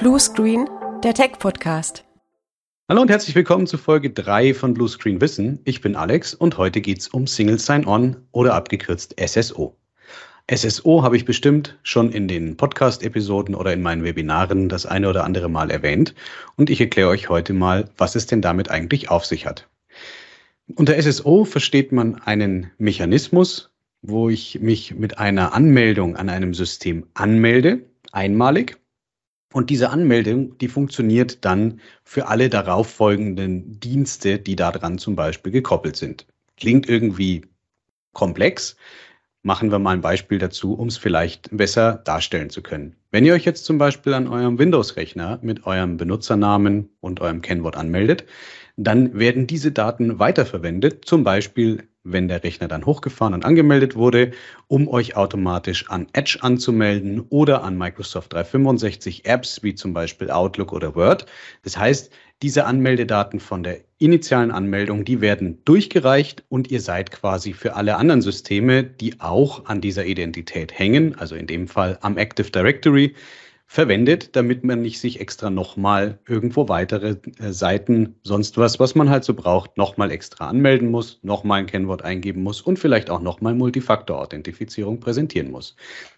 Blue Screen, der Tech-Podcast. Hallo und herzlich willkommen zu Folge 3 von Blue Screen Wissen. Ich bin Alex und heute geht es um Single Sign-On oder abgekürzt SSO. SSO habe ich bestimmt schon in den Podcast-Episoden oder in meinen Webinaren das eine oder andere Mal erwähnt und ich erkläre euch heute mal, was es denn damit eigentlich auf sich hat. Unter SSO versteht man einen Mechanismus, wo ich mich mit einer Anmeldung an einem System anmelde, einmalig. Und diese Anmeldung, die funktioniert dann für alle darauf folgenden Dienste, die daran zum Beispiel gekoppelt sind. Klingt irgendwie komplex, machen wir mal ein Beispiel dazu, um es vielleicht besser darstellen zu können. Wenn ihr euch jetzt zum Beispiel an eurem Windows-Rechner mit eurem Benutzernamen und eurem Kennwort anmeldet, dann werden diese Daten weiterverwendet, zum Beispiel wenn der Rechner dann hochgefahren und angemeldet wurde, um euch automatisch an Edge anzumelden oder an Microsoft 365 Apps wie zum Beispiel Outlook oder Word. Das heißt, diese Anmeldedaten von der initialen Anmeldung, die werden durchgereicht und ihr seid quasi für alle anderen Systeme, die auch an dieser Identität hängen, also in dem Fall am Active Directory, verwendet, damit man nicht sich extra nochmal irgendwo weitere äh, Seiten, sonst was, was man halt so braucht, nochmal extra anmelden muss, nochmal ein Kennwort eingeben muss und vielleicht auch nochmal Multifaktor-Authentifizierung präsentieren muss.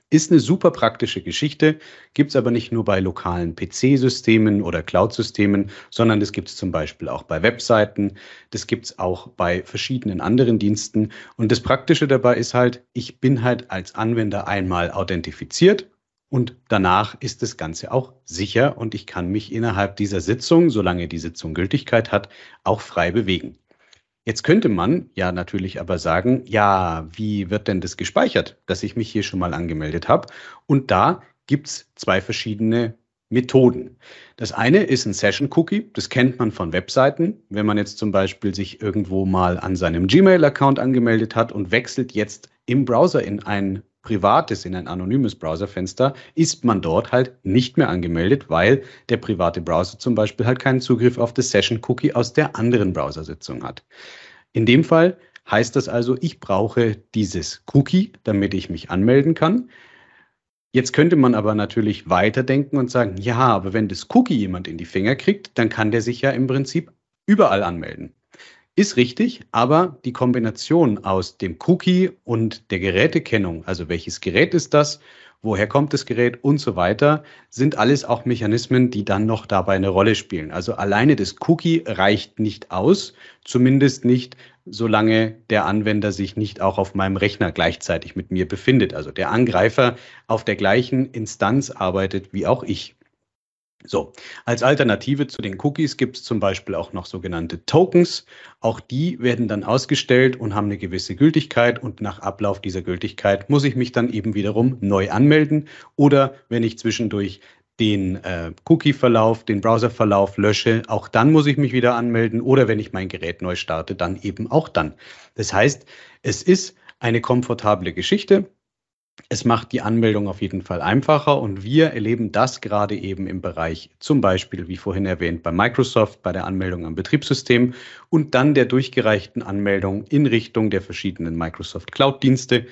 Ist eine super praktische Geschichte, gibt's aber nicht nur bei lokalen PC-Systemen oder Cloud-Systemen, sondern das gibt's zum Beispiel auch bei Webseiten, das gibt's auch bei verschiedenen anderen Diensten. Und das Praktische dabei ist halt, ich bin halt als Anwender einmal authentifiziert und danach ist das Ganze auch sicher und ich kann mich innerhalb dieser Sitzung, solange die Sitzung Gültigkeit hat, auch frei bewegen. Jetzt könnte man ja natürlich aber sagen, ja, wie wird denn das gespeichert, dass ich mich hier schon mal angemeldet habe? Und da gibt's zwei verschiedene Methoden. Das eine ist ein Session Cookie, das kennt man von Webseiten. Wenn man jetzt zum Beispiel sich irgendwo mal an seinem Gmail-Account angemeldet hat und wechselt jetzt im Browser in ein privates, in ein anonymes Browserfenster, ist man dort halt nicht mehr angemeldet, weil der private Browser zum Beispiel halt keinen Zugriff auf das Session Cookie aus der anderen Browsersitzung hat. In dem Fall heißt das also, ich brauche dieses Cookie, damit ich mich anmelden kann. Jetzt könnte man aber natürlich weiterdenken und sagen, ja, aber wenn das Cookie jemand in die Finger kriegt, dann kann der sich ja im Prinzip überall anmelden. Ist richtig, aber die Kombination aus dem Cookie und der Gerätekennung, also welches Gerät ist das, woher kommt das Gerät und so weiter, sind alles auch Mechanismen, die dann noch dabei eine Rolle spielen. Also alleine das Cookie reicht nicht aus, zumindest nicht, solange der Anwender sich nicht auch auf meinem Rechner gleichzeitig mit mir befindet. Also der Angreifer auf der gleichen Instanz arbeitet wie auch ich. So, als Alternative zu den Cookies gibt es zum Beispiel auch noch sogenannte Tokens. Auch die werden dann ausgestellt und haben eine gewisse Gültigkeit und nach Ablauf dieser Gültigkeit muss ich mich dann eben wiederum neu anmelden oder wenn ich zwischendurch den äh, Cookie-Verlauf, den Browser-Verlauf lösche, auch dann muss ich mich wieder anmelden oder wenn ich mein Gerät neu starte, dann eben auch dann. Das heißt, es ist eine komfortable Geschichte. Es macht die Anmeldung auf jeden Fall einfacher und wir erleben das gerade eben im Bereich zum Beispiel, wie vorhin erwähnt, bei Microsoft, bei der Anmeldung am Betriebssystem und dann der durchgereichten Anmeldung in Richtung der verschiedenen Microsoft Cloud-Dienste.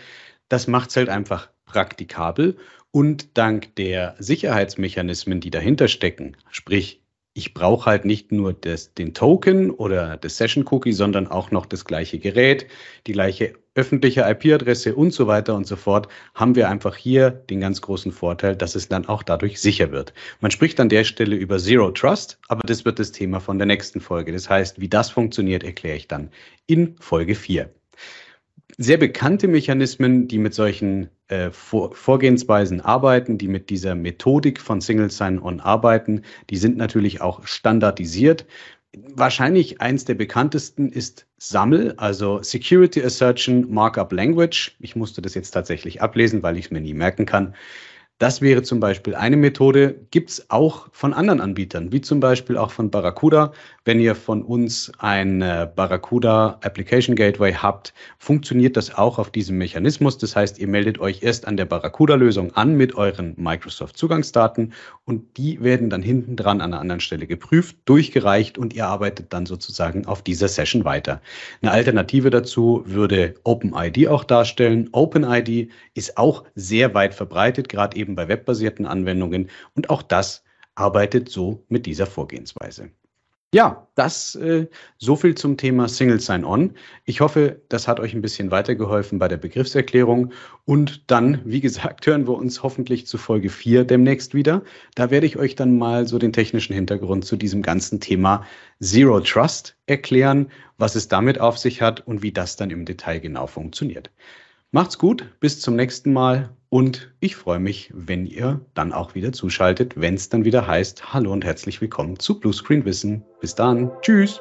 Das macht es halt einfach praktikabel und dank der Sicherheitsmechanismen, die dahinter stecken, sprich ich brauche halt nicht nur das, den Token oder das Session Cookie, sondern auch noch das gleiche Gerät, die gleiche öffentliche IP-Adresse und so weiter und so fort, haben wir einfach hier den ganz großen Vorteil, dass es dann auch dadurch sicher wird. Man spricht an der Stelle über Zero Trust, aber das wird das Thema von der nächsten Folge. Das heißt, wie das funktioniert, erkläre ich dann in Folge 4 sehr bekannte Mechanismen, die mit solchen äh, Vor Vorgehensweisen arbeiten, die mit dieser Methodik von Single Sign-On arbeiten, die sind natürlich auch standardisiert. Wahrscheinlich eins der bekanntesten ist SAML, also Security Assertion Markup Language. Ich musste das jetzt tatsächlich ablesen, weil ich es mir nie merken kann. Das wäre zum Beispiel eine Methode. Gibt es auch von anderen Anbietern, wie zum Beispiel auch von Barracuda. Wenn ihr von uns ein Barracuda Application Gateway habt, funktioniert das auch auf diesem Mechanismus. Das heißt, ihr meldet euch erst an der Barracuda-Lösung an mit euren Microsoft-Zugangsdaten und die werden dann hinten dran an einer anderen Stelle geprüft, durchgereicht und ihr arbeitet dann sozusagen auf dieser Session weiter. Eine Alternative dazu würde OpenID auch darstellen. OpenID ist auch sehr weit verbreitet, gerade eben eben bei webbasierten Anwendungen. Und auch das arbeitet so mit dieser Vorgehensweise. Ja, das äh, so viel zum Thema Single Sign-On. Ich hoffe, das hat euch ein bisschen weitergeholfen bei der Begriffserklärung. Und dann, wie gesagt, hören wir uns hoffentlich zu Folge 4 demnächst wieder. Da werde ich euch dann mal so den technischen Hintergrund zu diesem ganzen Thema Zero Trust erklären, was es damit auf sich hat und wie das dann im Detail genau funktioniert. Macht's gut, bis zum nächsten Mal und ich freue mich, wenn ihr dann auch wieder zuschaltet, wenn es dann wieder heißt, hallo und herzlich willkommen zu Bluescreen Wissen. Bis dann, tschüss.